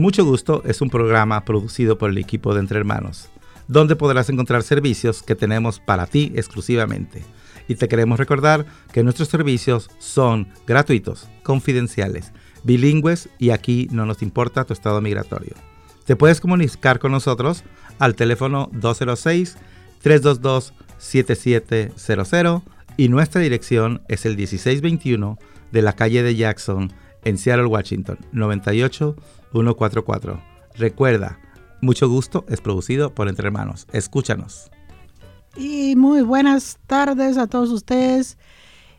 Mucho Gusto es un programa producido por el equipo de Entre Hermanos, donde podrás encontrar servicios que tenemos para ti exclusivamente. Y te queremos recordar que nuestros servicios son gratuitos, confidenciales, bilingües y aquí no nos importa tu estado migratorio. Te puedes comunicar con nosotros al teléfono 206-322-7700 y nuestra dirección es el 1621 de la calle de Jackson en Seattle, Washington, 98144. Recuerda, mucho gusto es producido por Entre Hermanos. Escúchanos. Y muy buenas tardes a todos ustedes.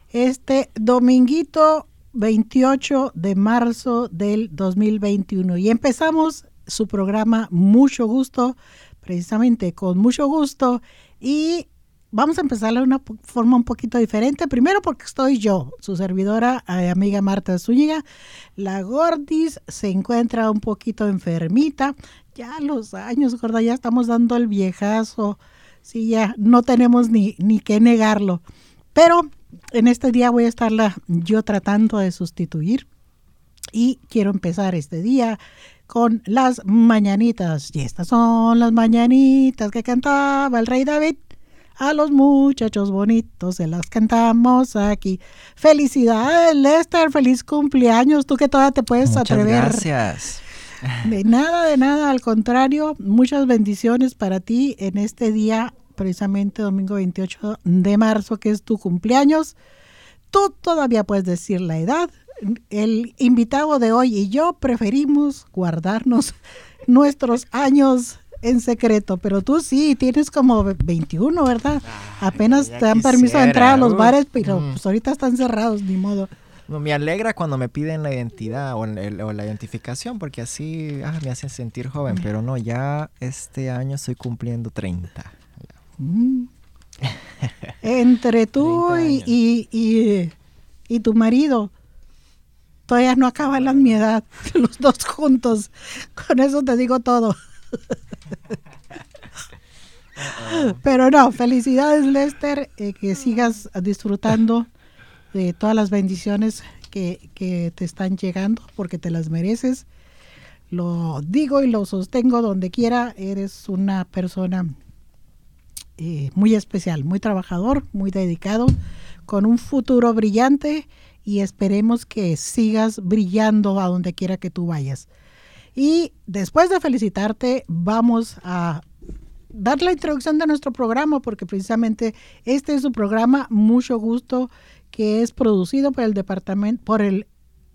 Este dominguito 28 de marzo del 2021 y empezamos su programa Mucho Gusto, precisamente con mucho gusto y vamos a empezar de una forma un poquito diferente. Primero porque estoy yo, su servidora, eh, amiga Marta Zúñiga. La Gordis se encuentra un poquito enfermita. Ya los años, gorda, ya estamos dando el viejazo. Sí, ya no tenemos ni, ni que negarlo. Pero en este día voy a estarla yo tratando de sustituir. Y quiero empezar este día con las mañanitas. Y estas son las mañanitas que cantaba el rey David a los muchachos bonitos, se las cantamos aquí. Felicidades, Lester, feliz cumpleaños. Tú que todavía te puedes Muchas atrever. Gracias. De nada, de nada, al contrario, muchas bendiciones para ti en este día, precisamente domingo 28 de marzo, que es tu cumpleaños. Tú todavía puedes decir la edad. El invitado de hoy y yo preferimos guardarnos nuestros años en secreto, pero tú sí, tienes como 21, ¿verdad? Ay, Apenas te dan permiso de entrar a los quisiera, bares, uh, pero mm. pues ahorita están cerrados, ni modo. No, Me alegra cuando me piden la identidad o, el- o la identificación porque así ah, me hacen sentir joven, pero no, ya este año estoy cumpliendo 30. Mm. Entre tú 30 y, y, y- y tu marido, todavía no acaban la mi edad, los dos juntos. Con eso te digo todo. Pero no, felicidades Lester, eh, que sigas disfrutando de todas las bendiciones que, que te están llegando, porque te las mereces. Lo digo y lo sostengo donde quiera, eres una persona eh, muy especial, muy trabajador, muy dedicado, con un futuro brillante y esperemos que sigas brillando a donde quiera que tú vayas. Y después de felicitarte, vamos a dar la introducción de nuestro programa, porque precisamente este es su programa, mucho gusto, que es producido por el departamento, por el,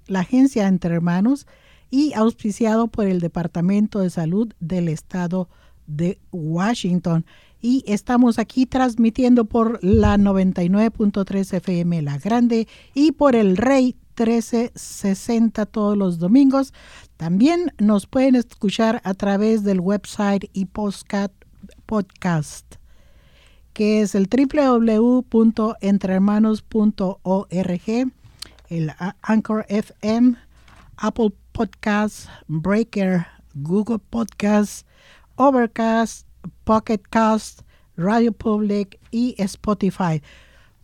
la agencia Entre Hermanos y auspiciado por el Departamento de Salud del Estado de Washington. Y estamos aquí transmitiendo por la 99.3 FM La Grande y por el Rey 1360 todos los domingos. También nos pueden escuchar a través del website y podcast, que es el www.entrehermanos.org, el Anchor FM, Apple Podcasts, Breaker, Google Podcasts, Overcast, Pocket Cast, Radio Public y Spotify.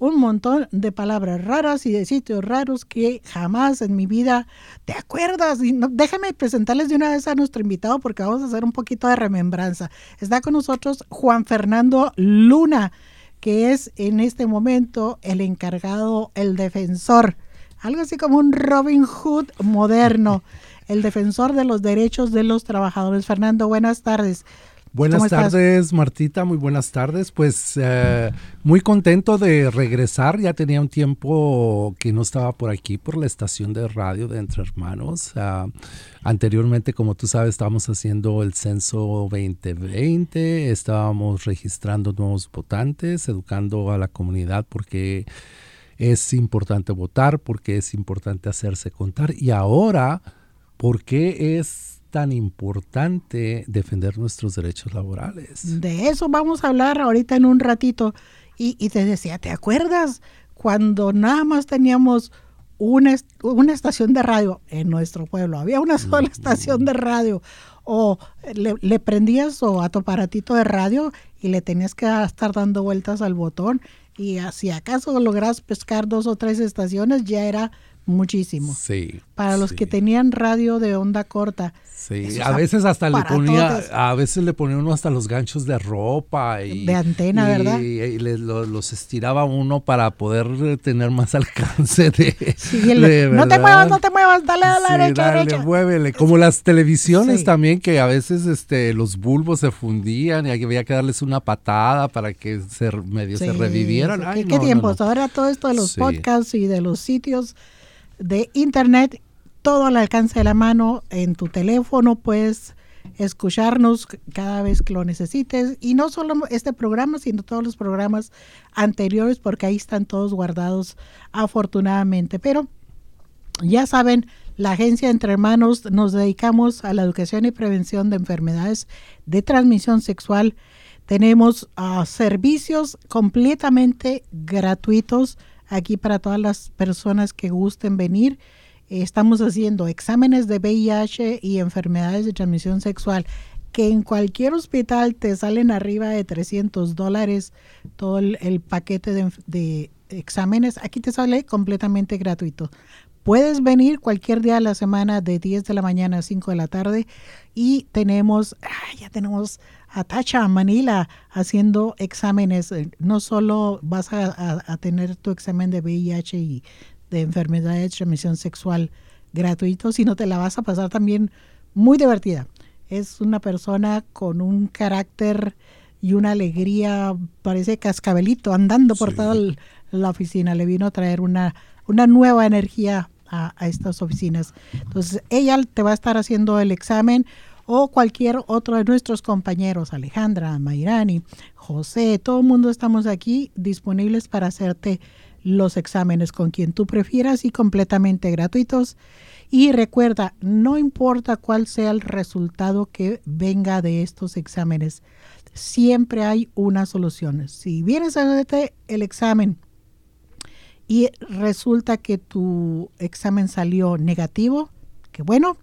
Un montón de palabras raras y de sitios raros que jamás en mi vida te acuerdas. Y no- déjame presentarles de una vez a nuestro invitado porque vamos a hacer un poquito de remembranza. Está con nosotros Juan Fernando Luna, que es en este momento el encargado, el defensor, algo así como un Robin Hood moderno, el defensor de los derechos de los trabajadores. Fernando, buenas tardes. ¿Cómo Buenas tardes, Martita, muy buenas tardes. Pues eh, muy contento de regresar. Ya tenía un tiempo que no estaba por aquí, por la estación de radio de Entre Hermanos. Ah, anteriormente, como tú sabes, estábamos haciendo el censo 2020, estábamos registrando nuevos votantes, educando a la comunidad porque es importante votar, porque es importante hacerse contar. Y ahora, ¿por qué es tan importante defender nuestros derechos laborales? De eso vamos a hablar ahorita en un ratito. Y, y te decía, ¿te acuerdas cuando nada más teníamos una, una estación de radio en nuestro pueblo? Había una sola estación de radio. O le, le prendías o a tu aparatito de radio y le tenías que estar dando vueltas al botón. Y si acaso logras pescar dos o tres estaciones, ya era muchísimo. Sí. Para los que tenían radio de onda corta. Sí, a veces hasta le ponía, a veces le ponía uno hasta los ganchos de ropa y de antena, ¿verdad? Y, los estiraba uno para poder tener más alcance de, sí, no te muevas, no te muevas, dale a la sí, derecha, dale, derecha. muévele. Como las televisiones también que a veces este los bulbos se fundían y había que darles una patada para que se medio se revivieran. Ay, ¿Qué, tiempos? Ahora todo esto de los podcasts y de los sitios de internet, todo al alcance de la mano en tu teléfono, puedes escucharnos cada vez que lo necesites y no solo este programa, sino todos los programas anteriores porque ahí están todos guardados afortunadamente. Pero ya saben, la agencia Entre Hermanos nos dedicamos a la educación y prevención de enfermedades de transmisión sexual. Tenemos uh, servicios completamente gratuitos aquí para todas las personas que gusten venir. Estamos haciendo exámenes de VIH y enfermedades de transmisión sexual que en cualquier hospital te salen arriba de 300 dólares todo el, paquete de, de, exámenes. Aquí te sale completamente gratuito. Puedes venir cualquier día de la semana de 10 de la mañana a 5 de la tarde y tenemos, ya tenemos a Tacha, Manila, haciendo exámenes. Eh, no solo vas a, tener tu examen de VIH y de enfermedad de transmisión sexual gratuito, sino te la vas a pasar también muy divertida. Es una persona con un carácter y una alegría, parece cascabelito, andando por toda la oficina. Le vino a traer una, una nueva energía a, estas oficinas. Entonces, ella te va a estar haciendo el examen o cualquier otro de nuestros compañeros, Alejandra, Mayrani, José, todo el mundo estamos aquí disponibles para hacerte los exámenes con quien tú prefieras y completamente gratuitos. Y recuerda, no importa cuál sea el resultado que venga de estos exámenes, siempre hay una solución. Si vienes a hacerte el examen y resulta que tu examen salió negativo, que bueno,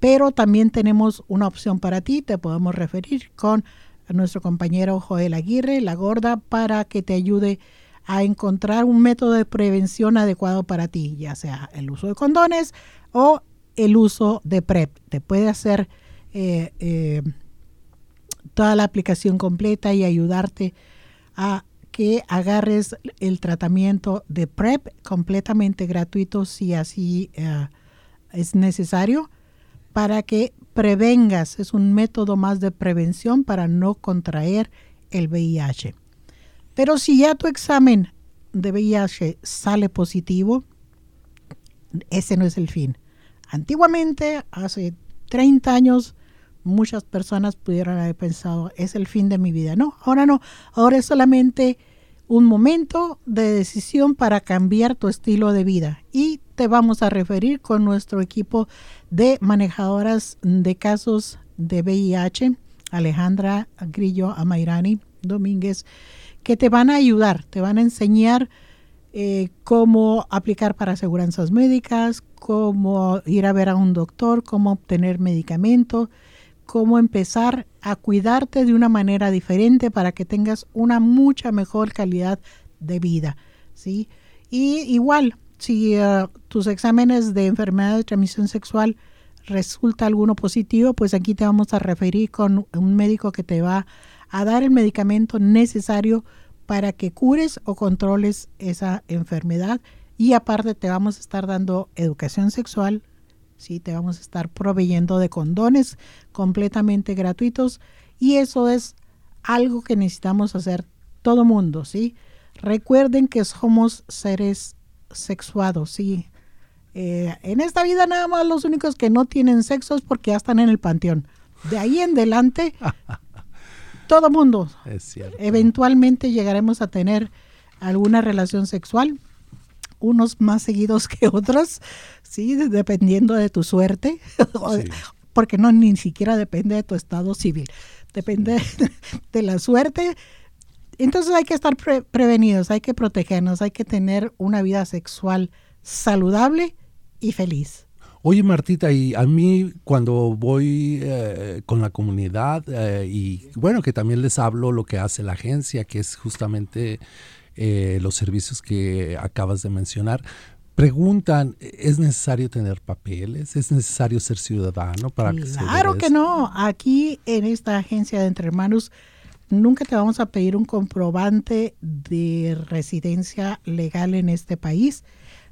pero también tenemos una opción para ti, te podemos referir con nuestro compañero Joel Aguirre, la gorda, para que te ayude a encontrar un método de prevención adecuado para ti, ya sea el uso de condones o el uso de PrEP. Te puede hacer eh, eh, toda la aplicación completa y ayudarte a que agarres el tratamiento de PrEP completamente gratuito si así eh, es necesario para que prevengas. Es un método más de prevención para no contraer el VIH. Pero si ya tu examen de VIH sale positivo, ese no es el fin. Antiguamente, hace 30 años, muchas personas pudieron haber pensado, es el fin de mi vida. No, ahora no. Ahora es solamente un momento de decisión para cambiar tu estilo de vida. Y te vamos a referir con nuestro equipo de manejadoras de casos de VIH, Alejandra Grillo Amairani Domínguez, que te van a ayudar, te van a enseñar eh, cómo aplicar para aseguranzas médicas, cómo ir a ver a un doctor, cómo obtener medicamento, cómo empezar a cuidarte de una manera diferente para que tengas una mucha mejor calidad de vida, ¿sí? Y igual, si uh, tus exámenes de enfermedad de transmisión sexual resulta alguno positivo, pues aquí te vamos a referir con un médico que te va a dar el medicamento necesario para que cures o controles esa enfermedad y aparte te vamos a estar dando educación sexual, ¿sí? te vamos a estar proveyendo de condones completamente gratuitos y eso es algo que necesitamos hacer todo mundo, ¿sí? Recuerden que somos seres sexuados, ¿sí? Eh, en esta vida nada más los únicos que no tienen sexo es porque ya están en el panteón. De ahí en adelante, todo mundo. Eventualmente llegaremos a tener alguna relación sexual, unos más seguidos que otros, sí, dependiendo de tu suerte, porque no ni siquiera depende de tu estado civil, depende de la suerte. Entonces hay que estar prevenidos, hay que protegernos, hay que tener una vida sexual saludable y feliz. Oye Martita, y a mí cuando voy eh, con la comunidad eh, y bueno, que también les hablo lo que hace la agencia, que es justamente eh, los servicios que acabas de mencionar, preguntan, ¿es necesario tener papeles? ¿Es necesario ser ciudadano para que Claro que no. Aquí en esta agencia de Entre Hermanos nunca te vamos a pedir un comprobante de residencia legal en este país.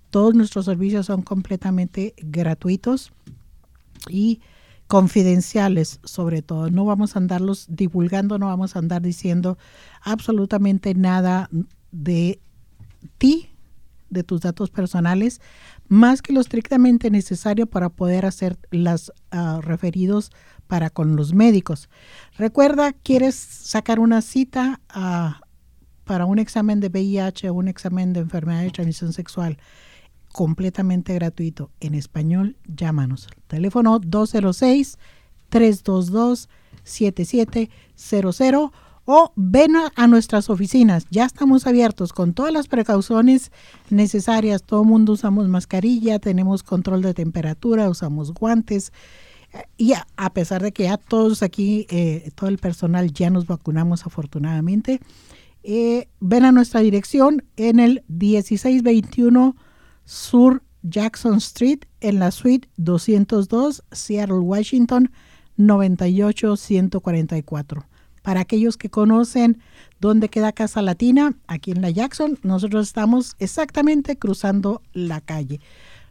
Todos nuestros servicios son completamente gratuitos y confidenciales sobre todo. No vamos a andarlos divulgando, no vamos a andar diciendo absolutamente nada de ti, de tus datos personales, más que lo estrictamente necesario para poder hacer los ah, referidos para con los médicos. Recuerda, quieres sacar una cita ah, para un examen de VIH o un examen de enfermedad de transmisión sexual completamente gratuito en español, llámanos. Teléfono 206 322 7700 o ven a, nuestras oficinas. Ya estamos abiertos con todas las precauciones necesarias. Todo el mundo usamos mascarilla, tenemos control de temperatura, usamos guantes. Y a, pesar de que ya todos aquí, eh, todo el personal ya nos vacunamos afortunadamente, eh, ven a nuestra dirección en el 1621 Sur Jackson Street en la suite 202, Seattle, Washington 98144. Para aquellos que conocen dónde queda Casa Latina, aquí en la Jackson, nosotros estamos exactamente cruzando la calle.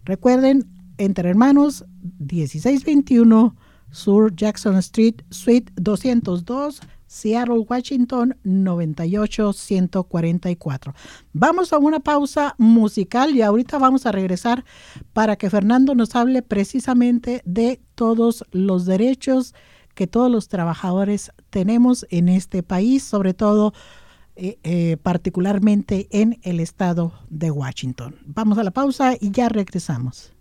Recuerden, entre hermanos, 1621 Sur Jackson Street, Suite 202, Seattle, Washington 98144. Vamos a una pausa musical y ahorita vamos a regresar para que Fernando nos hable precisamente de todos los derechos que todos los trabajadores tenemos en este país, sobre todo eh, eh, particularmente en el estado de Washington. Vamos a la pausa y ya regresamos.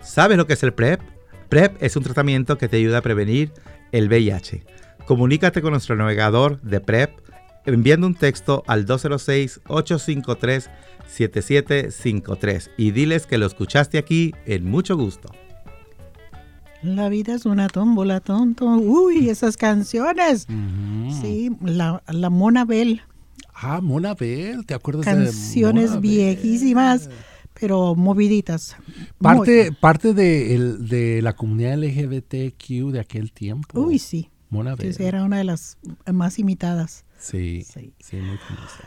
¿Sabes lo que es el PrEP? PrEP es un tratamiento que te ayuda a prevenir el VIH. Comunícate con nuestro navegador de PrEP enviando un texto al 206-853-7753 y diles que lo escuchaste aquí en mucho gusto. La vida es una tómbola, tonto. Uy, esas canciones. Sí, la, la Mona Bell. Ah, Mona Bell, ¿te acuerdas canciones de viejísimas, pero moviditas. Parte, parte de, el, de la comunidad LGBTQ de aquel tiempo. Uy, sí. Mona Bell. Sí, era una de las más imitadas. Sí, sí, sí muy famosa.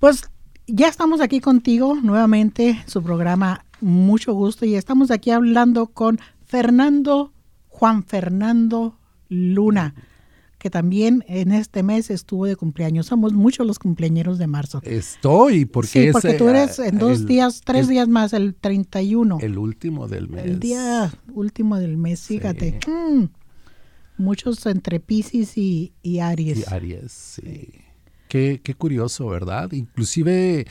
Pues ya estamos aquí contigo nuevamente, su programa Mucho Gusto, y estamos aquí hablando con Fernando, Juan Fernando Luna, que también en este mes estuvo de cumpleaños. Somos muchos los cumpleañeros de marzo. Estoy, porque Sí, porque tú eres en dos días, tres días más, el 31. El último del mes. El día último del mes, fíjate. Mm, muchos entre Pisces y, Aries. Y Aries, sí. Qué, qué curioso, ¿verdad? Inclusive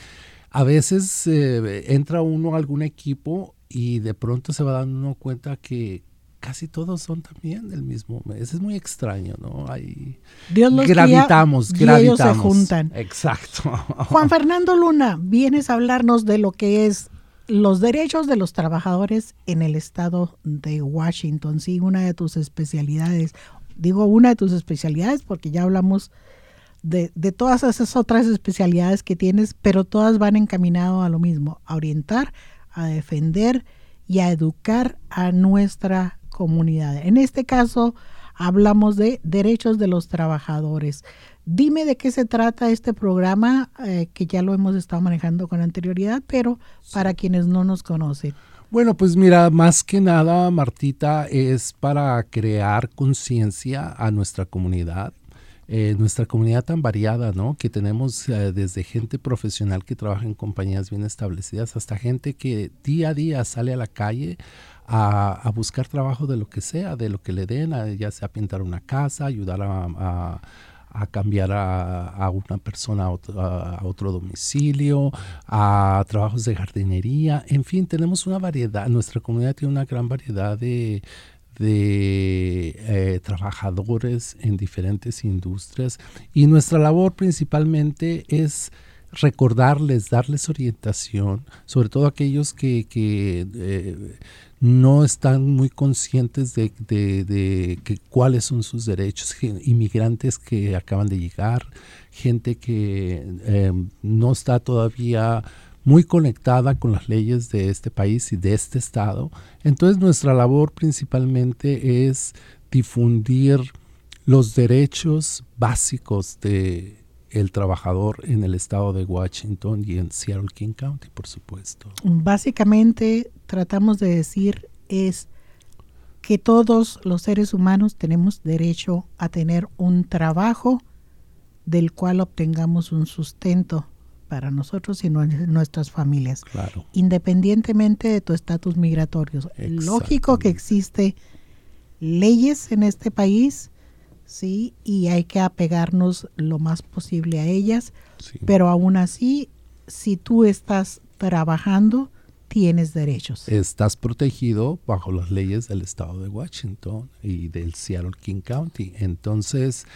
a veces eh, entra uno a algún equipo y de pronto se va dando cuenta que casi todos son también del mismo mes. Es muy extraño, ¿no? Hay Dios los gravitamos, gravitamos. ellos se juntan. Exacto. Juan Fernando Luna, vienes a hablarnos de lo que es los derechos de los trabajadores en el estado de Washington. Sí, una de tus especialidades. Digo una de tus especialidades porque ya hablamos de, de todas esas otras especialidades que tienes, pero todas van encaminado a lo mismo, a orientar a defender y a educar a nuestra comunidad. En este caso, hablamos de derechos de los trabajadores. Dime de qué se trata este programa, eh, que ya lo hemos estado manejando con anterioridad, pero para quienes no nos conocen. Bueno, pues mira, más que nada, Martita, es para crear conciencia a nuestra comunidad eh, nuestra comunidad tan variada, ¿no? Que tenemos eh, desde gente profesional que trabaja en compañías bien establecidas hasta gente que día a día sale a la calle a, buscar trabajo de lo que sea, de lo que le den, ya sea pintar una casa, ayudar a, cambiar a, una persona a otro, a otro, domicilio, a trabajos de jardinería, en fin, tenemos una variedad, nuestra comunidad tiene una gran variedad de, de eh, trabajadores en diferentes industrias. Y nuestra labor principalmente es recordarles, darles orientación, sobre todo aquellos que, eh, no están muy conscientes de, que, cuáles son sus derechos, inmigrantes que acaban de llegar, gente que eh, no está todavía muy conectada con las leyes de este país y de este estado. Entonces nuestra labor principalmente es difundir los derechos básicos de el trabajador en el estado de Washington y en Seattle King County, por supuesto. Básicamente tratamos de decir es que todos los seres humanos tenemos derecho a tener un trabajo del cual obtengamos un sustento para nosotros y nuestras familias, claro. independientemente de tu estatus migratorio. Lógico que existe leyes en este país, sí, y hay que apegarnos lo más posible a ellas, pero aún así, si tú estás trabajando, tienes derechos. Estás protegido bajo las leyes del estado de Washington y del Seattle King County. Entonces,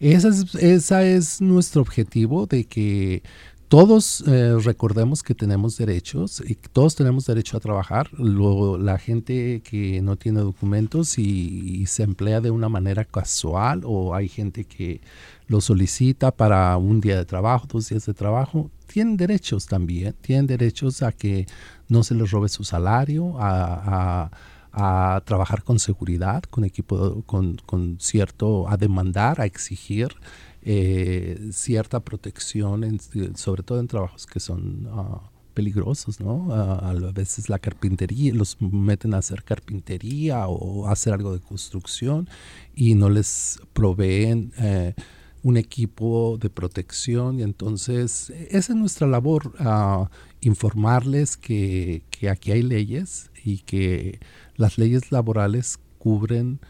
ese es, esa es nuestro objetivo de que todos eh, recordemos que tenemos derechos y todos tenemos derecho a trabajar. la gente que no tiene documentos y, se emplea de una manera casual o hay gente que lo solicita para un día de trabajo, dos días de trabajo, tienen derechos también. Tienen derechos a que no se les robe su salario, a, trabajar con seguridad, con equipo, con cierto, a demandar, a exigir eh, cierta protección, sobre todo en trabajos que son ah, peligrosos, ¿no? a veces la carpintería, los meten a hacer carpintería o hacer algo de construcción y no les proveen eh, un equipo de protección y entonces esa es nuestra labor, uh, informarles que aquí hay leyes y que las leyes laborales cubren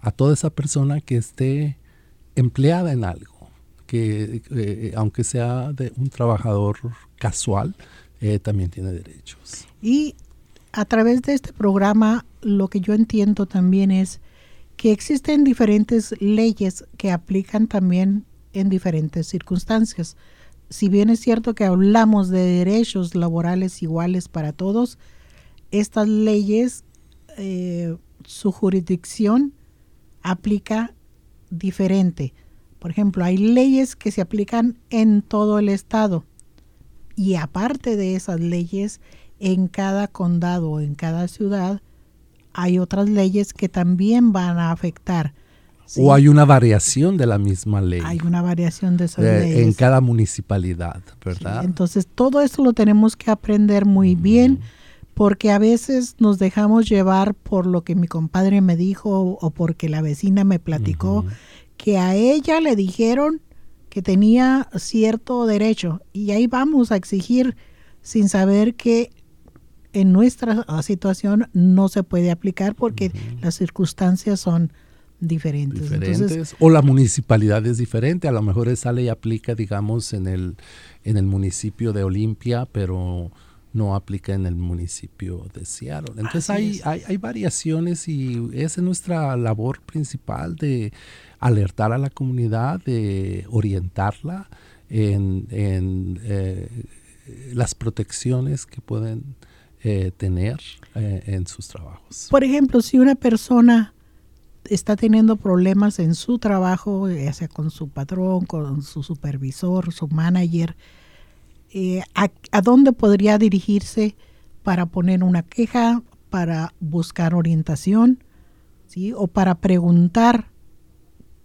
a toda esa persona que esté empleada en algo que eh, aunque sea de un trabajador casual, eh, también tiene derechos. Y a través de este programa, lo que yo entiendo también es que existen diferentes leyes que aplican también en diferentes circunstancias. Si bien es cierto que hablamos de derechos laborales iguales para todos, estas leyes, eh, su jurisdicción aplica diferente. Por ejemplo, hay leyes que se aplican en todo el estado y aparte de esas leyes, en cada condado, en cada ciudad, hay otras leyes que también van a afectar. O hay una variación de la misma ley. Hay una variación de esas leyes. En cada municipalidad, ¿verdad? entonces, todo eso lo tenemos que aprender muy bien porque a veces nos dejamos llevar por lo que mi compadre me dijo o porque la vecina me platicó que a ella le dijeron que tenía cierto derecho. Y ahí vamos a exigir sin saber que en nuestra situación no se puede aplicar porque las circunstancias son diferentes. o la municipalidad es diferente, a lo mejor esa ley aplica, digamos, en el, en el municipio de Olimpia, pero no aplica en el municipio de Seattle. Entonces hay, hay, hay, variaciones y esa es nuestra labor principal de alertar a la comunidad, de orientarla en, eh, las protecciones que pueden eh, tener eh, en sus trabajos. Por ejemplo, si una persona está teniendo problemas en su trabajo, ya sea con su patrón, con su supervisor, su manager, a, a, dónde podría dirigirse para poner una queja, para buscar orientación, ¿sí? o para preguntar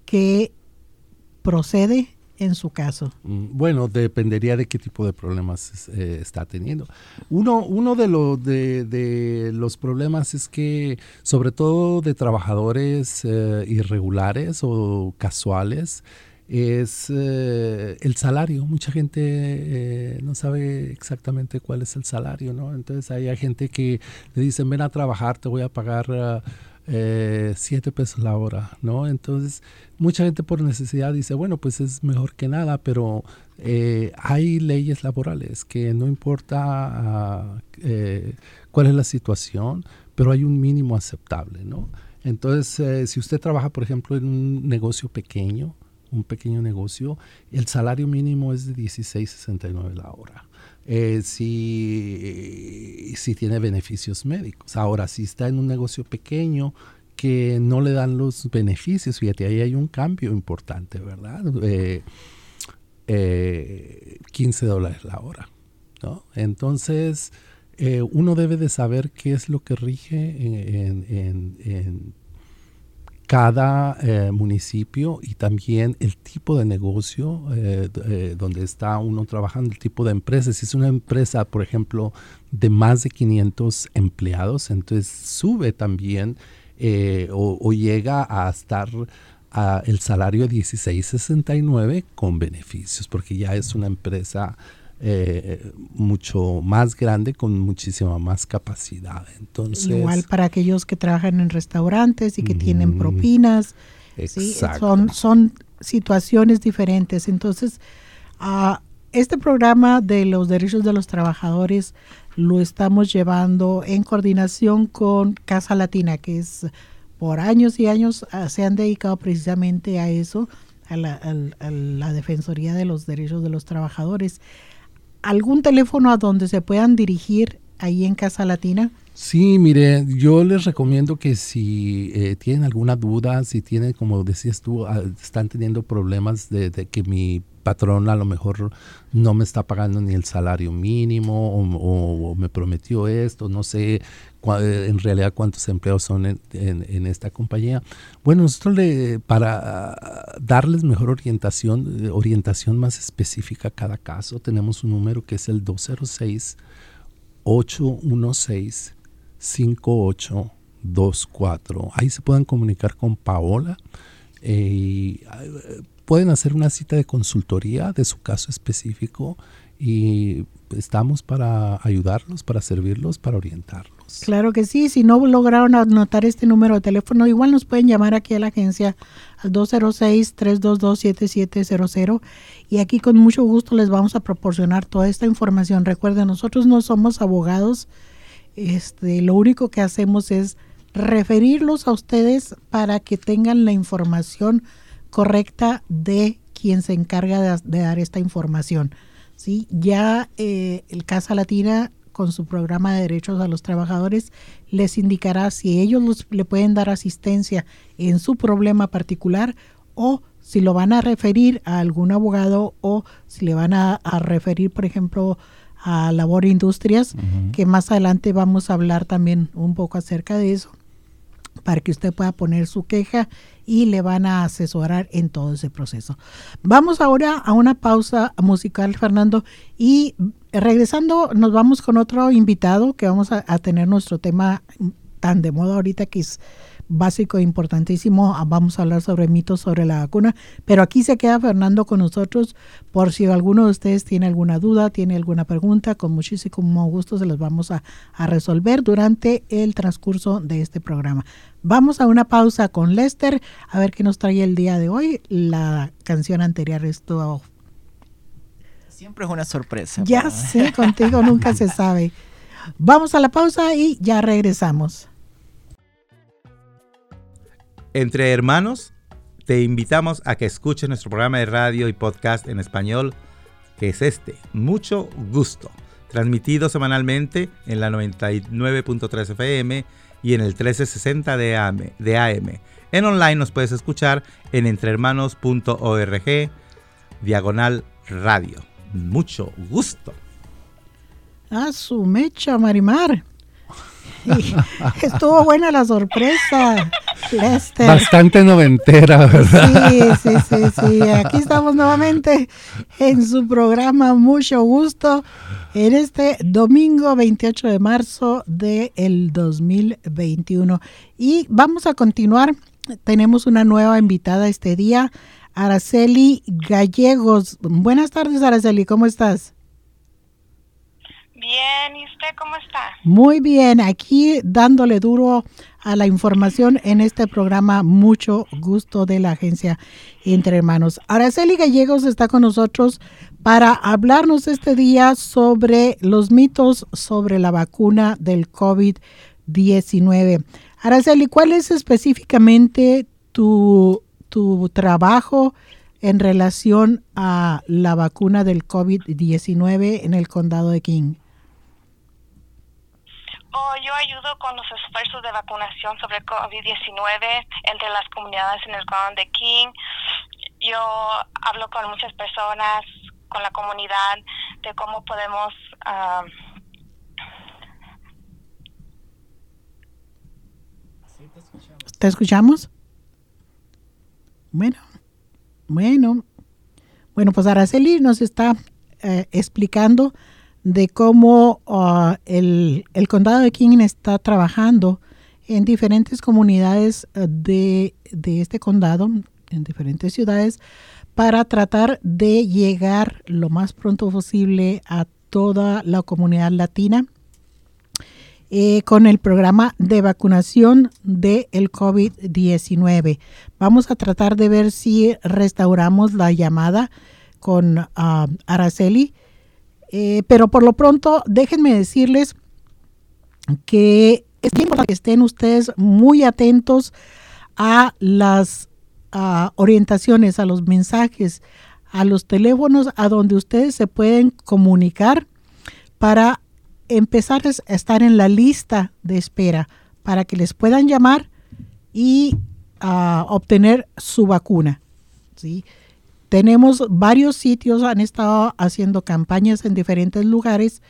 qué procede en su caso? Mm, bueno, dependería de qué tipo de problemas eh, está teniendo. Uno, uno de, lo, de, los problemas es que, sobre todo de trabajadores eh, irregulares o casuales, es eh, el salario. Mucha gente no sabe exactamente cuál es el salario, ¿no? Entonces hay gente que le dicen, ven a trabajar, te voy a pagar eh, siete pesos la hora, ¿no? Entonces, mucha gente por necesidad dice, bueno, pues es mejor que nada, pero eh, hay leyes laborales que no importa eh, cuál es la situación, pero hay un mínimo aceptable, ¿no? Entonces, si usted trabaja, por ejemplo, en un negocio pequeño, un pequeño negocio, el salario mínimo es de 16.69 la hora. Eh, si, si tiene beneficios médicos. Ahora, si está en un negocio pequeño que no le dan los beneficios, fíjate, ahí hay un cambio importante, ¿verdad? Eh, 15 eh, dólares la hora. Entonces, eh, uno debe de saber qué es lo que rige en, cada eh, municipio y también el tipo de negocio eh, donde está uno trabajando, el tipo de empresa. Si es una empresa, por ejemplo, de más de 500 empleados, entonces sube también o, llega a estar a el salario 16.69 con beneficios, porque ya es una empresa eh, mucho más grande con muchísima más capacidad. Entonces, Igual para aquellos que trabajan en restaurantes y que tienen propinas. Son, son situaciones diferentes. Entonces, uh, este programa de los derechos de los trabajadores lo estamos llevando en coordinación con Casa Latina, que es por años y años ah, se han dedicado precisamente a eso, a la, a la Defensoría de los Derechos de los Trabajadores algún teléfono a donde se puedan dirigir ahí en Casa Latina? Sí, mire, yo les recomiendo que si eh, tienen alguna duda, si tienen, como decías tú, ah, están teniendo problemas de, que mi patrón a lo mejor no me está pagando ni el salario mínimo o, me prometió esto, no sé en realidad cuántos empleados son en, esta compañía. Bueno, nosotros le, para darles mejor orientación, orientación más específica a cada caso, tenemos un número que es el 206 816 5824. Ahí se pueden comunicar con Paola eh, eh, pueden hacer una cita de consultoría de su caso específico y estamos para ayudarlos, para servirlos, para orientarlos. Claro que sí, si no lograron anotar este número de teléfono, igual nos pueden llamar aquí a la agencia al 206-322-7700 y aquí con mucho gusto les vamos a proporcionar toda esta información. Recuerden, nosotros no somos abogados, este, lo único que hacemos es referirlos a ustedes para que tengan la información correcta de quien se encarga de, dar esta información. ¿sí? Ya eh, el Casa Latina con su programa de derechos a los trabajadores les indicará si ellos le pueden dar asistencia en su problema particular o si lo van a referir a algún abogado o si le van a, referir, por ejemplo, a Labor Industrias, que más adelante vamos a hablar también un poco acerca de eso, para que usted pueda poner su queja y le van a asesorar en todo ese proceso. Vamos ahora a una pausa musical, Fernando, y regresando nos vamos con otro invitado que vamos a, tener nuestro tema tan de moda ahorita que es básico e importantísimo. Ah, vamos a hablar sobre mitos sobre la vacuna, pero aquí se queda Fernando con nosotros por si alguno de ustedes tiene alguna duda, tiene alguna pregunta, con muchísimo gusto se los vamos a, resolver durante el transcurso de este programa. Vamos a una pausa con Lester, a ver qué nos trae el día de hoy. La canción anterior esto Siempre es una sorpresa. Ya sé, contigo nunca se sabe. Vamos a la pausa y ya regresamos. Entre hermanos, te invitamos a que escuches nuestro programa de radio y podcast en español, que es este, Mucho Gusto, transmitido semanalmente en la 99.3 FM y en el 1360 de AM, de AM. En online nos puedes escuchar en entrehermanos.org, diagonal radio. Mucho gusto. A su mecha, Marimar. Estuvo buena la sorpresa, Lester. Bastante noventera, ¿verdad? Sí, sí, sí, sí. Aquí estamos nuevamente en su programa Mucho Gusto en este domingo 28 de marzo del el 2021. Y vamos a continuar. Tenemos una nueva invitada este día, Araceli Gallegos. Buenas tardes, Araceli, ¿cómo estás? Bien, ¿y usted cómo está? Muy bien, aquí dándole duro a la información en este programa Mucho Gusto de la agencia Entre Hermanos. Araceli Gallegos está con nosotros para hablarnos este día sobre los mitos sobre la vacuna del COVID-19. Araceli, ¿cuál es específicamente tu, tu trabajo en relación a la vacuna del COVID-19 en el condado de King? Oh, yo ayudo con los esfuerzos de vacunación sobre COVID-19 entre las comunidades en el condado de King. Yo hablo con muchas personas, con la comunidad, de cómo podemos um, ¿Te escuchamos? Bueno, bueno, bueno, pues Araceli nos está eh, explicando de cómo uh, el, el, condado de King está trabajando en diferentes comunidades uh, de, de, este condado, en diferentes ciudades, para tratar de llegar lo más pronto posible a toda la comunidad latina eh, con el programa de vacunación del el COVID-19. Vamos a tratar de ver si restauramos la llamada con uh, Araceli eh, pero por lo pronto, déjenme decirles que es importante que estén ustedes muy atentos a las orientaciones, a los mensajes, a los teléfonos a donde ustedes se pueden comunicar para empezar a estar en la lista de espera para que les puedan llamar y uh, obtener su vacuna. ¿sí? Tenemos varios sitios, han estado haciendo campañas en diferentes lugares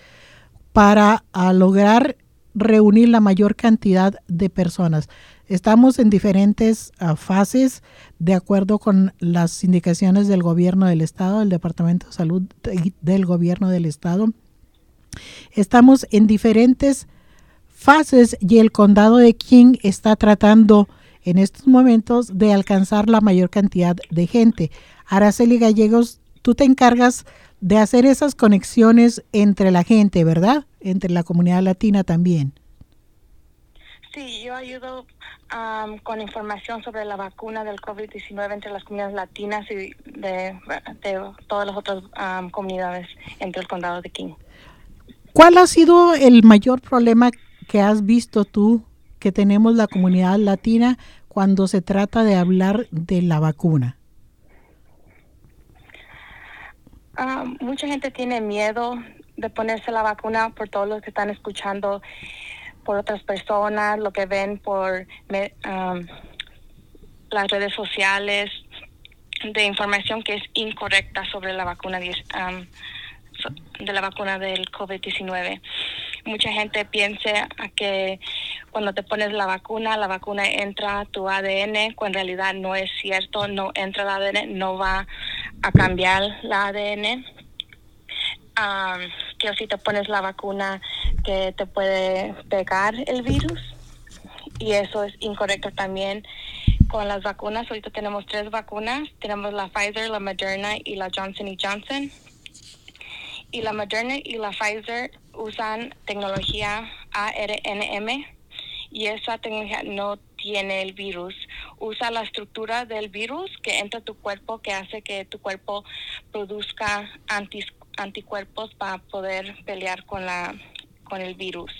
para lograr reunir la mayor cantidad de personas. Estamos en diferentes uh, fases de acuerdo con las indicaciones del gobierno del estado, del Departamento de Salud del gobierno del estado. Estamos en diferentes fases y el condado de King está tratando en estos momentos de alcanzar la mayor cantidad de gente. Araceli Gallegos, tú te encargas de hacer esas conexiones entre la gente, ¿verdad? Entre la comunidad latina también. Sí, yo ayudo um, con información sobre la vacuna del COVID-19 entre las comunidades latinas y de, todas las otras um, comunidades entre el condado de King. ¿Cuál ha sido el mayor problema que has visto tú que tenemos la comunidad latina cuando se trata de hablar de la vacuna? Ah, mucha gente tiene miedo de ponerse la vacuna por todos los que están escuchando, por otras personas, lo que ven por las redes sociales, de información que es incorrecta sobre la vacuna de la vacuna del COVID-19. Mucha gente piensa que cuando te pones la vacuna, la vacuna entra tu ADN, cuando en realidad no es cierto, no entra el ADN, no va a cambiar la ADN. que si te pones la vacuna que te puede pegar el virus y eso es incorrecto también con las vacunas. Ahorita tenemos tres vacunas, tenemos la Pfizer, la Moderna y la Johnson Johnson. Y la Moderna y la Pfizer usan tecnología ARNM y esa tecnología no tiene el virus. Usa la estructura del virus que entra a tu cuerpo, que hace que tu cuerpo produzca anticuerpos para poder pelear con, la, con el virus.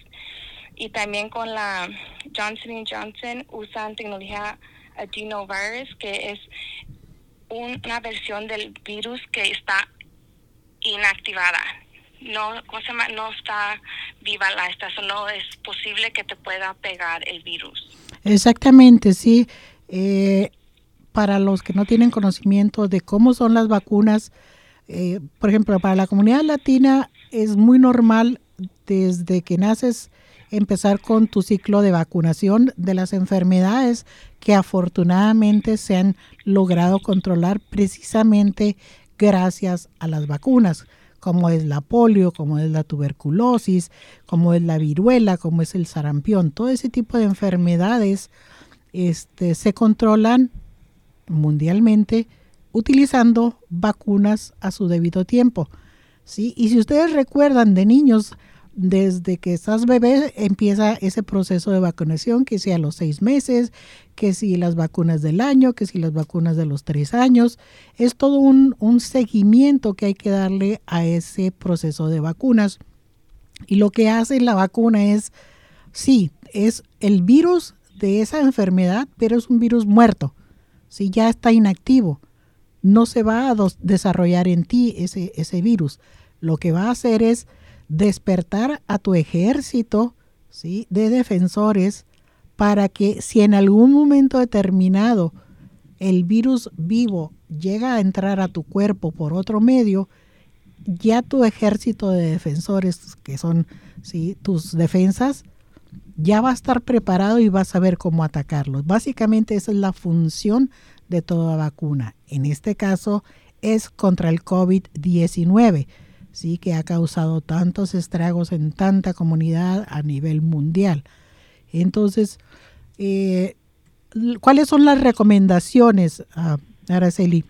Y también con la Johnson Johnson usan tecnología adenovirus, que es una versión del virus que está inactivada no, no está viva la estación, no es posible que te pueda pegar el virus. Exactamente, sí. Eh, para los que no tienen conocimiento de cómo son las vacunas, eh, por ejemplo, para la comunidad latina es muy normal desde que naces empezar con tu ciclo de vacunación de las enfermedades que afortunadamente se han logrado controlar precisamente gracias a las vacunas como es la polio, como es la tuberculosis, como es la viruela, como es el sarampión. Todo ese tipo de enfermedades este, se controlan mundialmente utilizando vacunas a su debido tiempo. ¿sí? Y si ustedes recuerdan de niños, desde que estás bebé empieza ese proceso de vacunación, que sea a los seis meses, que si las vacunas del año, que si las vacunas de los tres años. Es todo un, un seguimiento que hay que darle a ese proceso de vacunas. Y lo que hace la vacuna es, sí, es el virus de esa enfermedad, pero es un virus muerto. Si ya está inactivo, no se va a desarrollar en ti ese, ese virus. Lo que va a hacer es despertar a tu ejército ¿sí? de defensores para que si en algún momento determinado el virus vivo llega a entrar a tu cuerpo por otro medio, ya tu ejército de defensores, que son ¿sí? tus defensas, ya va a estar preparado y va a saber cómo atacarlos. Básicamente esa es la función de toda vacuna. En este caso es contra el COVID-19, ¿sí? que ha causado tantos estragos en tanta comunidad a nivel mundial. Entonces, eh, ¿cuáles son las recomendaciones, uh, Araceli,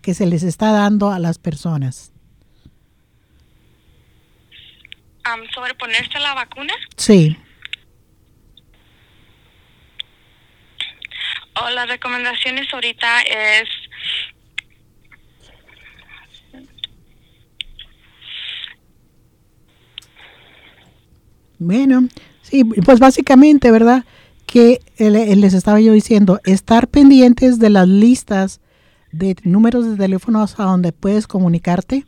que se les está dando a las personas? ¿Sobre ponerse la vacuna? Sí. O las recomendaciones ahorita es Bueno, sí, pues básicamente, ¿verdad? Que les estaba yo diciendo, estar pendientes de las listas de números de teléfonos a donde puedes comunicarte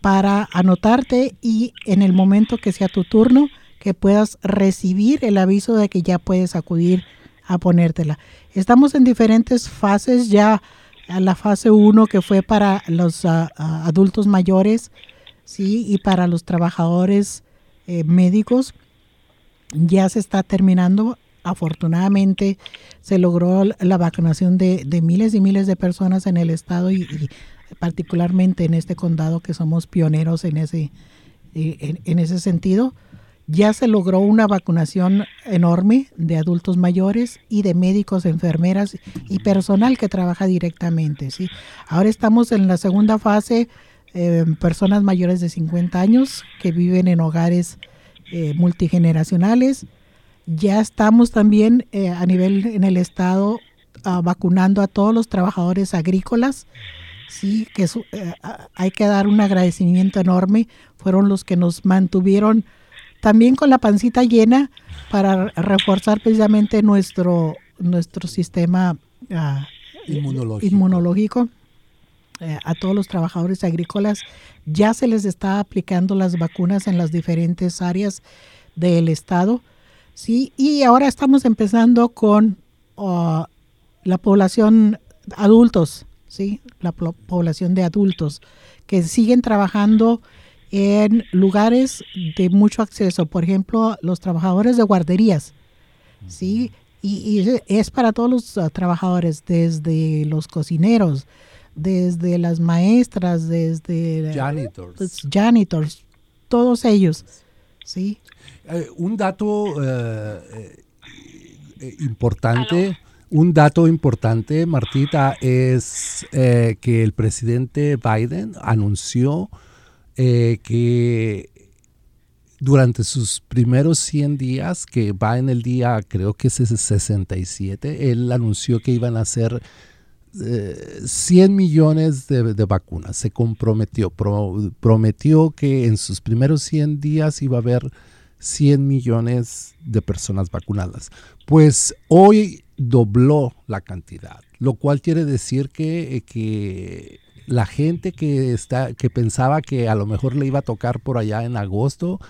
para anotarte y en el momento que sea tu turno, que puedas recibir el aviso de que ya puedes acudir a ponértela. Estamos en diferentes fases ya. La fase 1 que fue para los ah, adultos mayores, sí, y para los trabajadores eh, médicos ya se está terminando. Afortunadamente se logró la vacunación de, miles y miles de personas en el estado y, particularmente en este condado que somos pioneros en ese, eh, en ese sentido ya se logró una vacunación enorme de adultos mayores y de médicos, enfermeras y personal que trabaja directamente. ¿sí? Ahora estamos en la segunda fase, eh, personas mayores de 50 años que viven en hogares eh, multigeneracionales. Ya estamos también eh, a nivel en el estado ah, vacunando a todos los trabajadores agrícolas. Sí, que hay que dar un agradecimiento enorme. Fueron los que nos mantuvieron también con la pancita llena para reforzar precisamente nuestro, nuestro sistema ah, inmunológico. Eh, a todos los trabajadores agrícolas ya se les está aplicando las vacunas en las diferentes áreas del estado, sí, y ahora estamos empezando con ah, la población adultos, sí, la población de adultos que siguen trabajando en lugares de mucho acceso, por ejemplo, los trabajadores de guarderías, ¿sí? Y, es para todos los ah, trabajadores, desde los cocineros, desde las maestras, desde janitors, janitors todos ellos, ¿sí? Eh, un dato eh, eh, importante. Un dato importante, Martita, es que el presidente Biden anunció eh, que durante sus primeros 100 días, que va en el día, creo que es el 67, él anunció que iban a hacer 100 eh, millones de, vacunas. Se comprometió, prometió que en sus primeros 100 días iba a haber 100 millones de personas vacunadas. Pues hoy dobló la cantidad, lo cual quiere decir que, que la gente que, está, que pensaba que a lo mejor le iba a tocar por allá en agosto,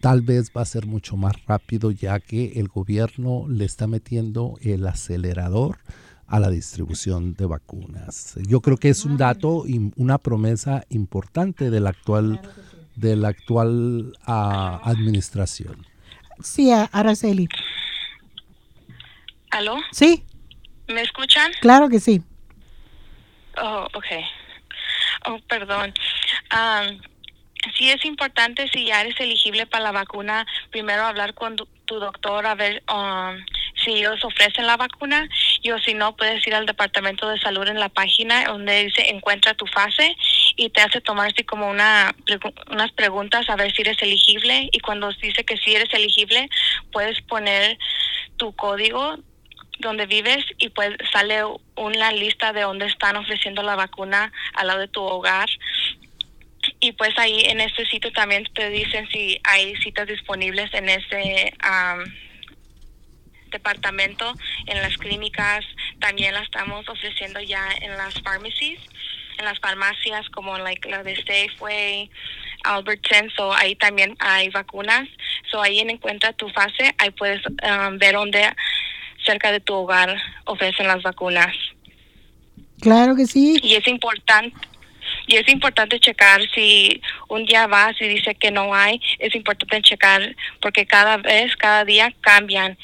tal vez va a ser mucho más rápido ya que el gobierno le está metiendo el acelerador a la distribución de vacunas. Yo creo que es un dato y una promesa importante de la actual, de la actual ah, administración. Sí, Araceli. ¿Aló? Sí. ¿Me escuchan? Claro que sí. Oh, okay. Oh, perdón. Sí es importante si ya eres elegible para la vacuna, primero hablar con tu, doctor a ver um, si ellos ofrecen la vacuna y o si no puedes ir al departamento de salud en la página donde dice encuentra tu fase y te hace tomar así como una unas preguntas a ver si eres elegible y cuando dice que sí eres elegible puedes poner tu código donde vives y pues sale una lista de dónde están ofreciendo la vacuna al lado de tu hogar. Y pues ahí en ese sitio también te dicen si hay citas disponibles en ese departamento, en las clínicas, también la estamos ofreciendo ya en las pharmacies, en las farmacias como like la de Safeway, Albertsons, so ahí también hay vacunas. So ahí en Encuentra tu fase, ahí puedes ver dónde cerca de tu hogar ofrecen las vacunas. Claro que sí. Y es importante. Y es importante checar si un día vas y dice que no hay, es importante checar porque cada vez, cada día cambian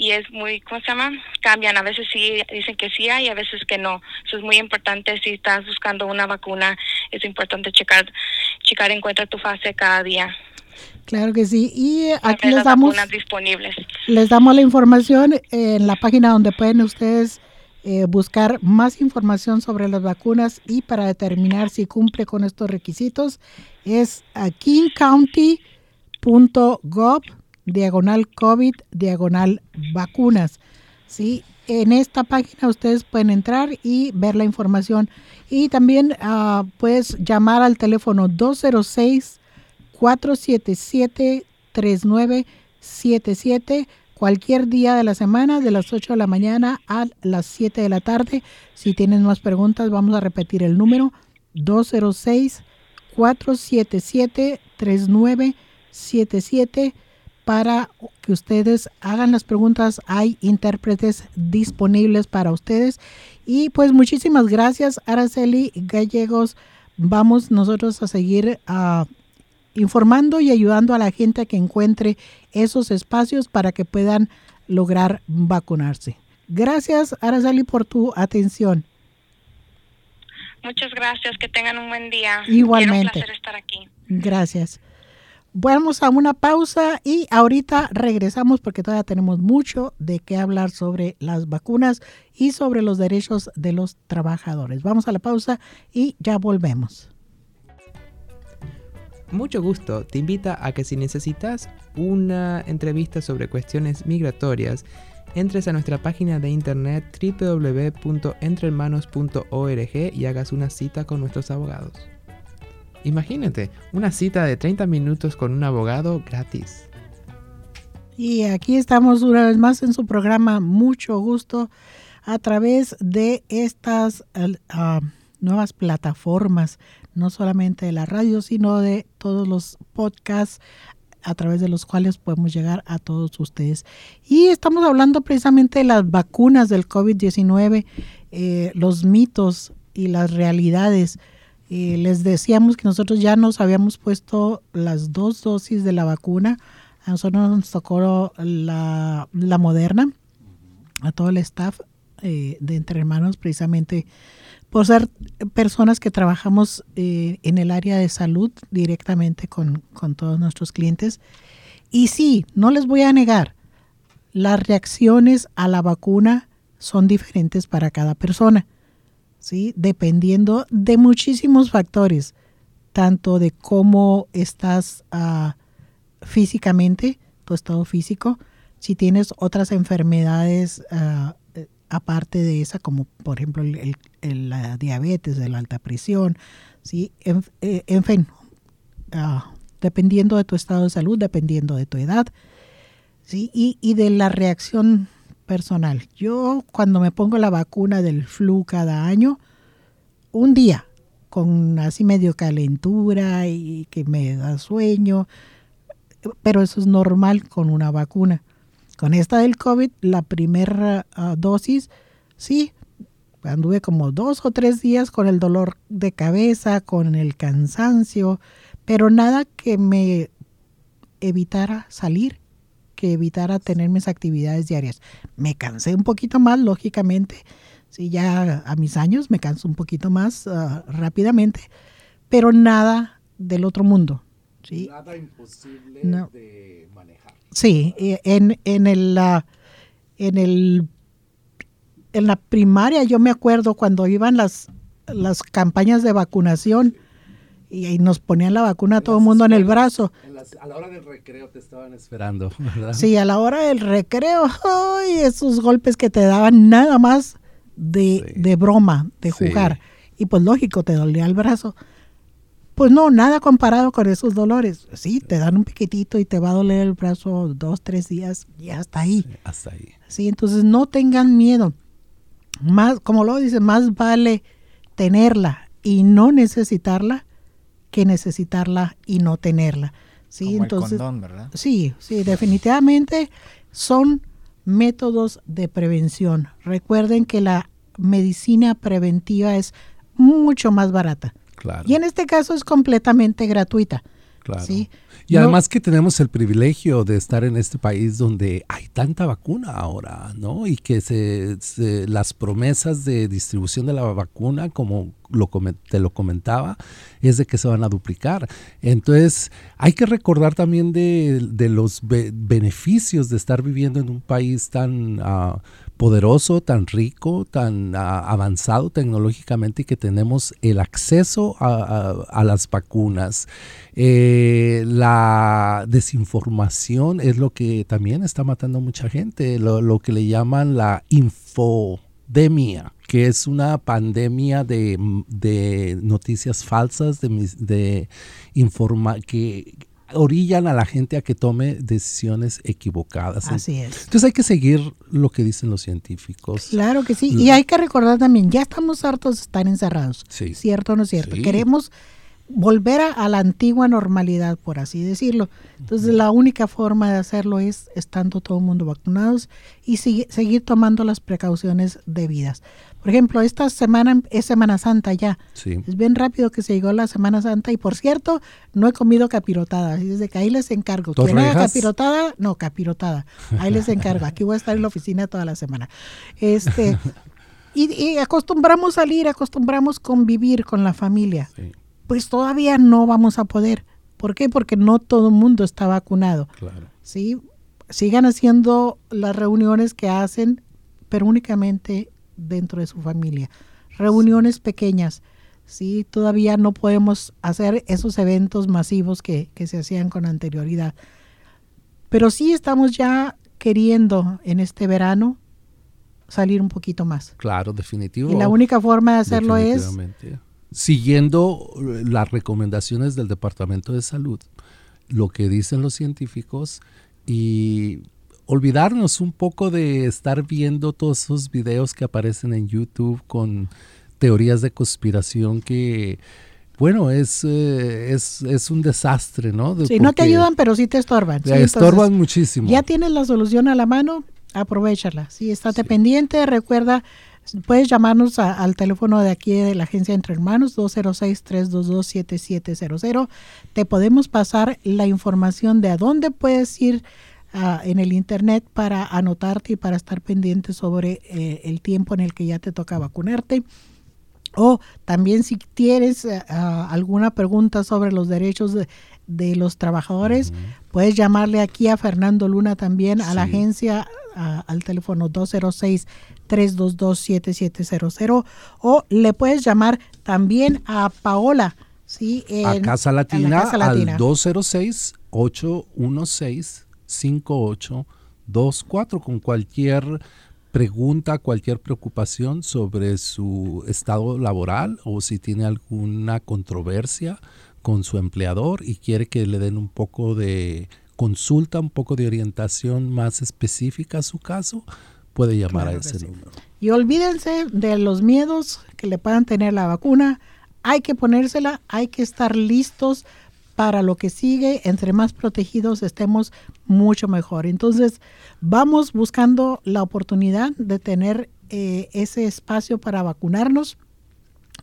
y es muy, ¿cómo se llama? Cambian, a veces sí dicen que sí hay, a veces que no. Eso es muy importante si estás buscando una vacuna, es importante checar, checar encuentra tu fase cada día. Claro que sí. Y aquí les damos, disponibles. les damos la información en la página donde pueden ustedes eh, buscar más información sobre las vacunas y para determinar si cumple con estos requisitos es a kingcounty.gov diagonal COVID, diagonal vacunas. ¿sí? En esta página ustedes pueden entrar y ver la información. Y también uh, puedes llamar al teléfono 206-477-3977 cualquier día de la semana de las 8 de la mañana a las 7 de la tarde. Si tienen más preguntas, vamos a repetir el número 206 477 3977 para que ustedes hagan las preguntas. Hay intérpretes disponibles para ustedes. Y pues muchísimas gracias, Araceli Gallegos. Vamos nosotros a seguir uh, informando y ayudando a la gente a que encuentre esos espacios para que puedan lograr vacunarse. Gracias, Araceli, por tu atención. Muchas gracias, que tengan un buen día. Igualmente. un placer estar aquí. Gracias. Vamos a una pausa y ahorita regresamos porque todavía tenemos mucho de qué hablar sobre las vacunas y sobre los derechos de los trabajadores. Vamos a la pausa y ya volvemos. Mucho gusto, te invita a que si necesitas una entrevista sobre cuestiones migratorias, entres a nuestra página de internet www.entrehermanos.org y hagas una cita con nuestros abogados. Imagínate, una cita de 30 minutos con un abogado gratis. Y aquí estamos una vez más en su programa Mucho Gusto a través de estas uh, nuevas plataformas, no solamente de la radio, sino de todos los podcasts a través de los cuales podemos llegar a todos ustedes. Y estamos hablando precisamente de las vacunas del COVID-19, eh, los mitos y las realidades les decíamos que nosotros ya nos habíamos puesto las dos dosis de la vacuna. A nosotros nos tocó la, la moderna, a todo el staff eh, de Entre Hermanos, precisamente por ser personas que trabajamos eh, en el área de salud directamente con, con todos nuestros clientes. Y sí, no les voy a negar, las reacciones a la vacuna son diferentes para cada persona. ¿sí? dependiendo de muchísimos factores, tanto de cómo estás uh, físicamente, tu estado físico, si tienes otras enfermedades uh, aparte de esa, como por ejemplo el, el, la diabetes, la alta presión, ¿sí? en, eh, en fin, uh, dependiendo de tu estado de salud, dependiendo de tu edad, ¿sí? y, y de la reacción personal. Yo cuando me pongo la vacuna del flu cada año, un día con así medio calentura y que me da sueño, pero eso es normal con una vacuna. Con esta del COVID, la primera uh, dosis, sí, anduve como dos o tres días con el dolor de cabeza, con el cansancio, pero nada que me evitara salir que evitara tener mis actividades diarias. Me cansé un poquito más, lógicamente, sí, ya a mis años me canso un poquito más uh, rápidamente, pero nada del otro mundo. ¿sí? Nada imposible de manejar. Sí, en, en el... En el en la primaria yo me acuerdo cuando iban las, las campañas de vacunación, y, nos ponían la vacuna a todo el mundo en el brazo. a la hora del recreo te estaban esperando, ¿verdad? Sí, a la hora del recreo, ¡ay! esos golpes que te daban nada más de, de broma, de jugar. Y pues lógico, te dolía el brazo. Pues no, nada comparado con esos dolores. Sí, te dan un piquitito y te va a doler el brazo dos, tres días y hasta ahí. hasta ahí. Sí, entonces no tengan miedo. Más, como lo dice, más vale tenerla y no necesitarla que necesitarla y no tenerla. Sí, entonces, ¿verdad? Sí, sí, definitivamente son métodos de prevención. Recuerden que la medicina preventiva es mucho más barata. Claro. Y en este caso es completamente gratuita. Claro. ¿sí? Y No- además que tenemos el privilegio de estar en este país donde hay tanta vacuna ahora, ¿no? Y que se, se- las promesas de distribución de la vacuna, como lo te lo comentaba, es de que se van a duplicar. Entonces, hay que recordar también de, de los be- beneficios de estar viviendo en un país tan ah, poderoso, tan rico, tan ah, avanzado tecnológicamente que tenemos el acceso a, las vacunas. Eh, la desinformación es lo que también está matando a mucha gente, lo, que le llaman la infodemia, que es una pandemia de, noticias falsas, de, de informa que orillan a la gente a que tome decisiones equivocadas. Así es. Entonces hay que seguir lo que dicen los científicos. Claro que sí. Y hay que recordar también, ya estamos hartos de estar encerrados. Sí. ¿Cierto o no es cierto? Sí. Queremos volver a, a la antigua normalidad, por así decirlo. Entonces la única forma de hacerlo es estando todo el mundo vacunados y sigue- seguir tomando las precauciones debidas. Por ejemplo, esta semana es Semana Santa ya. Sí. Es bien rápido que se llegó la Semana Santa y por cierto, no he comido capirotada, así desde que ahí les encargo. ¿Quieren haga capirotada? No, capirotada. Ahí les encargo. Aquí voy a estar en la oficina toda la semana. Este y, y acostumbramos salir, acostumbramos convivir con la familia. Sí, Pues todavía no vamos a poder. ¿Por qué? Porque no todo el mundo está vacunado. claro. ¿sí? Sigan haciendo las reuniones que hacen, pero únicamente dentro de su familia. Reuniones pequeñas, ¿sí? Todavía no podemos hacer esos eventos masivos que, que se hacían con anterioridad. Pero sí estamos ya queriendo en este verano salir un poquito más. Claro, definitivo. Y la única forma de hacerlo es. Siguiendo eh, las recomendaciones del Departamento de Salud, lo que dicen los científicos y olvidarnos un poco de estar viendo todos esos videos que aparecen en YouTube con teorías de conspiración que, bueno, es, eh, es, es un desastre, ¿no? De- Sí, no te ayudan, pero sí te estorban. ¿sí? te estorban Entonces, muchísimo. Ya tienes la solución a la mano, aprovechala. Sí, estate pendiente, recuerda, puedes llamarnos a- al teléfono de aquí de la agencia Entre Hermanos, 206-322-7700. Te podemos pasar la información de a dónde puedes ir ah, en el internet para anotarte y para estar pendiente sobre eh, el tiempo en el que ya te toca vacunarte. O también si tienes ah, alguna pregunta sobre los derechos de, de los trabajadores, puedes llamarle aquí a Fernando Luna también a la agencia al teléfono 206-322-7700 o le puedes llamar también a Paola. ¿sí? a en- Casa a Latina, Casa Latina. al 206-816-5824 con cualquier pregunta, cualquier preocupación sobre su estado laboral o si tiene alguna controversia con su empleador y quiere que le den un poco de consulta, un poco de orientación más específica a su caso, puede llamar Claro a ese sí. número. Y olvídense de los miedos que le puedan tener la vacuna. Hay que ponérsela, hay que estar listos para lo que sigue. Entre más protegidos estemos, mucho mejor. Entonces, vamos buscando la oportunidad de tener eh, ese espacio para vacunarnos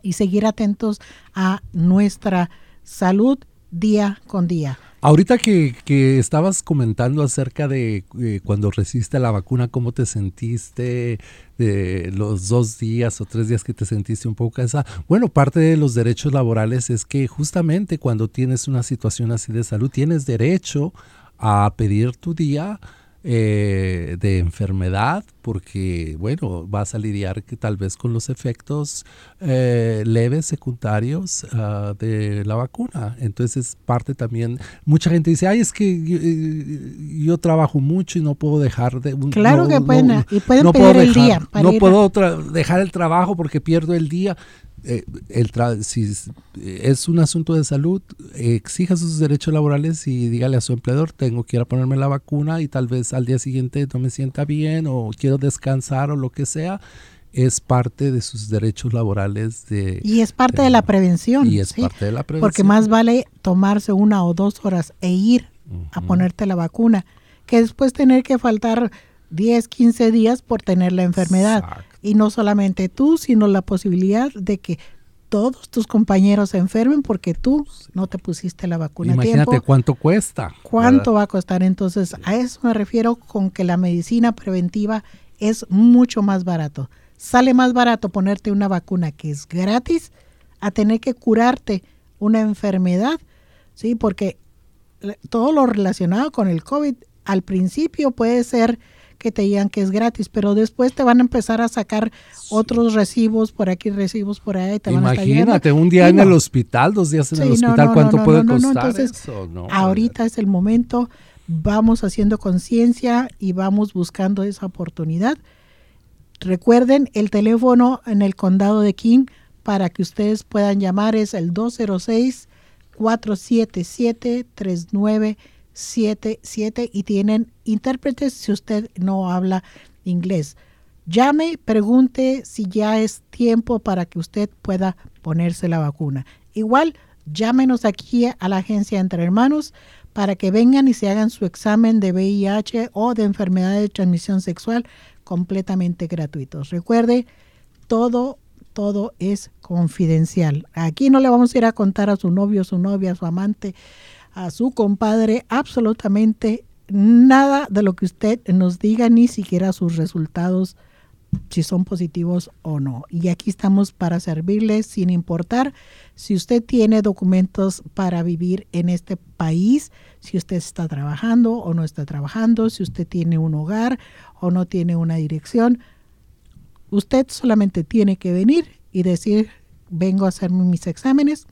y seguir atentos a nuestra salud día con día. Ahorita que, que estabas comentando acerca de eh, cuando recibiste la vacuna, cómo te sentiste, de los dos días o tres días que te sentiste un poco cansada. Bueno, parte de los derechos laborales es que justamente cuando tienes una situación así de salud, tienes derecho a pedir tu día eh, de enfermedad porque, bueno, vas a lidiar que tal vez con los efectos eh, leves secundarios ah, de la vacuna. Entonces, parte también, mucha gente dice, ay, es que yo, eh, yo trabajo mucho y no puedo dejar de... Claro no- que pueden, no- y pueden no pedir puedo el día para no ir puedo dejar el trabajo porque pierdo el día. Eh, el tra- si es- es un asunto de salud, eh, exija sus derechos laborales y dígale a su empleador, tengo que ir a ponerme la vacuna y tal vez al día siguiente no me sienta bien o quiero descansar o lo que sea. Es parte de sus derechos laborales de... Y es parte de la prevención. y es ¿sí? parte de la prevención. Porque más vale tomarse una o dos horas e ir a ponerte la vacuna que después tener que faltar 10, 15 días por tener la enfermedad. Exacto. Y no solamente tú, sino la posibilidad de que todos tus compañeros se enfermen porque tú no te pusiste la vacuna Imagínate a tiempo. cuánto cuesta. ¿Cuánto va a costar? Entonces, a eso me refiero con que la medicina preventiva es mucho más barato. Sale más barato ponerte una vacuna que es gratis a tener que curarte una enfermedad, ¿sí? Porque todo lo relacionado con el COVID al principio puede ser que te digan que es gratis, pero después te van a empezar a sacar otros recibos por aquí, recibos por ahí. Te Imagínate, un día en el hospital, dos días en el hospital, ¿cuánto puede costar eso? ahorita es el momento, vamos haciendo conciencia y vamos buscando esa oportunidad. Recuerden, el teléfono en el condado de King para que ustedes puedan llamar es el 206 477 39 77 y tienen intérpretes si usted no habla inglés. Llame, pregunte si ya es tiempo para que usted pueda ponerse la vacuna. Igual, llámenos aquí a la agencia Entre Hermanos para que vengan y se hagan su examen de VIH o de enfermedad de transmisión sexual completamente gratuitos. Recuerde, todo, todo es confidencial. Aquí no le vamos a ir a contar a su novio, su novia, su amante, a su compadre absolutamente nada de lo que usted nos diga, ni siquiera sus resultados, si son positivos o no. Y aquí estamos para servirle sin importar si usted tiene documentos para vivir en este país, si usted está trabajando o no está trabajando, si usted tiene un hogar o no tiene una dirección. Usted solamente tiene que venir y decir, vengo a hacerme mis exámenes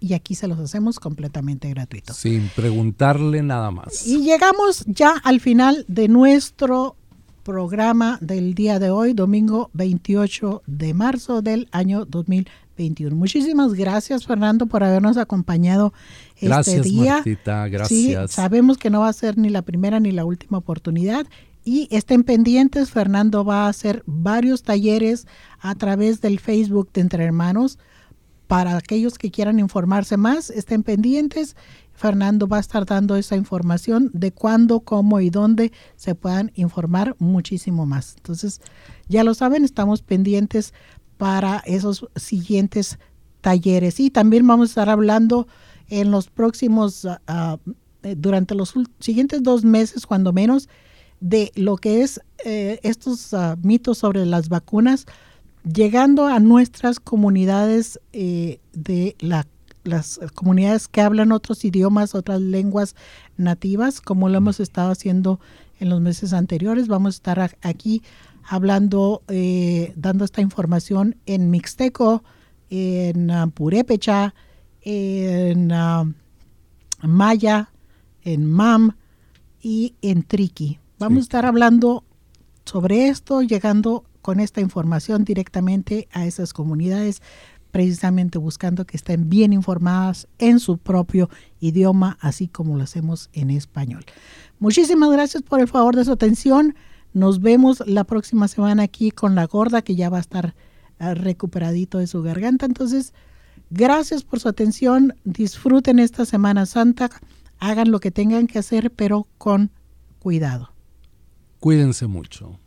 y aquí se los hacemos completamente gratuitos. Sin preguntarle nada más. Y llegamos ya al final de nuestro programa del día de hoy, domingo 28 de marzo del año 2021. Muchísimas gracias, Fernando, por habernos acompañado este día. Martita, gracias. Sí, sabemos que no va a ser ni la primera ni la última oportunidad. Y estén pendientes, Fernando va a hacer varios talleres a través del Facebook de Entre Hermanos para aquellos que quieran informarse más, estén pendientes. Fernando va a estar dando esa información de cuándo, cómo y dónde se puedan informar muchísimo más. Entonces, ya lo saben, estamos pendientes para esos siguientes talleres. Y también vamos a estar hablando en los próximos, ah, ah, eh, durante los siguientes dos meses, cuando menos, de lo que es eh, estos ah, mitos sobre las vacunas llegando a nuestras comunidades eh, de las comunidades que hablan otros idiomas, otras lenguas nativas, como lo hemos estado haciendo en los meses anteriores. Vamos a estar aquí hablando, eh, dando esta información en mixteco, en uh, purépecha, en uh, maya, en mam y en triqui. Vamos a estar hablando sobre esto, llegando con esta información directamente a esas comunidades, precisamente buscando que estén bien informadas en su propio idioma, así como lo hacemos en español. Muchísimas gracias por el favor de su atención. Nos vemos la próxima semana aquí con la gorda que ya va a estar ah, recuperadito de su garganta. Entonces, gracias por su atención. Disfruten esta Semana Santa. Hagan lo que tengan que hacer, pero con cuidado. Cuídense mucho.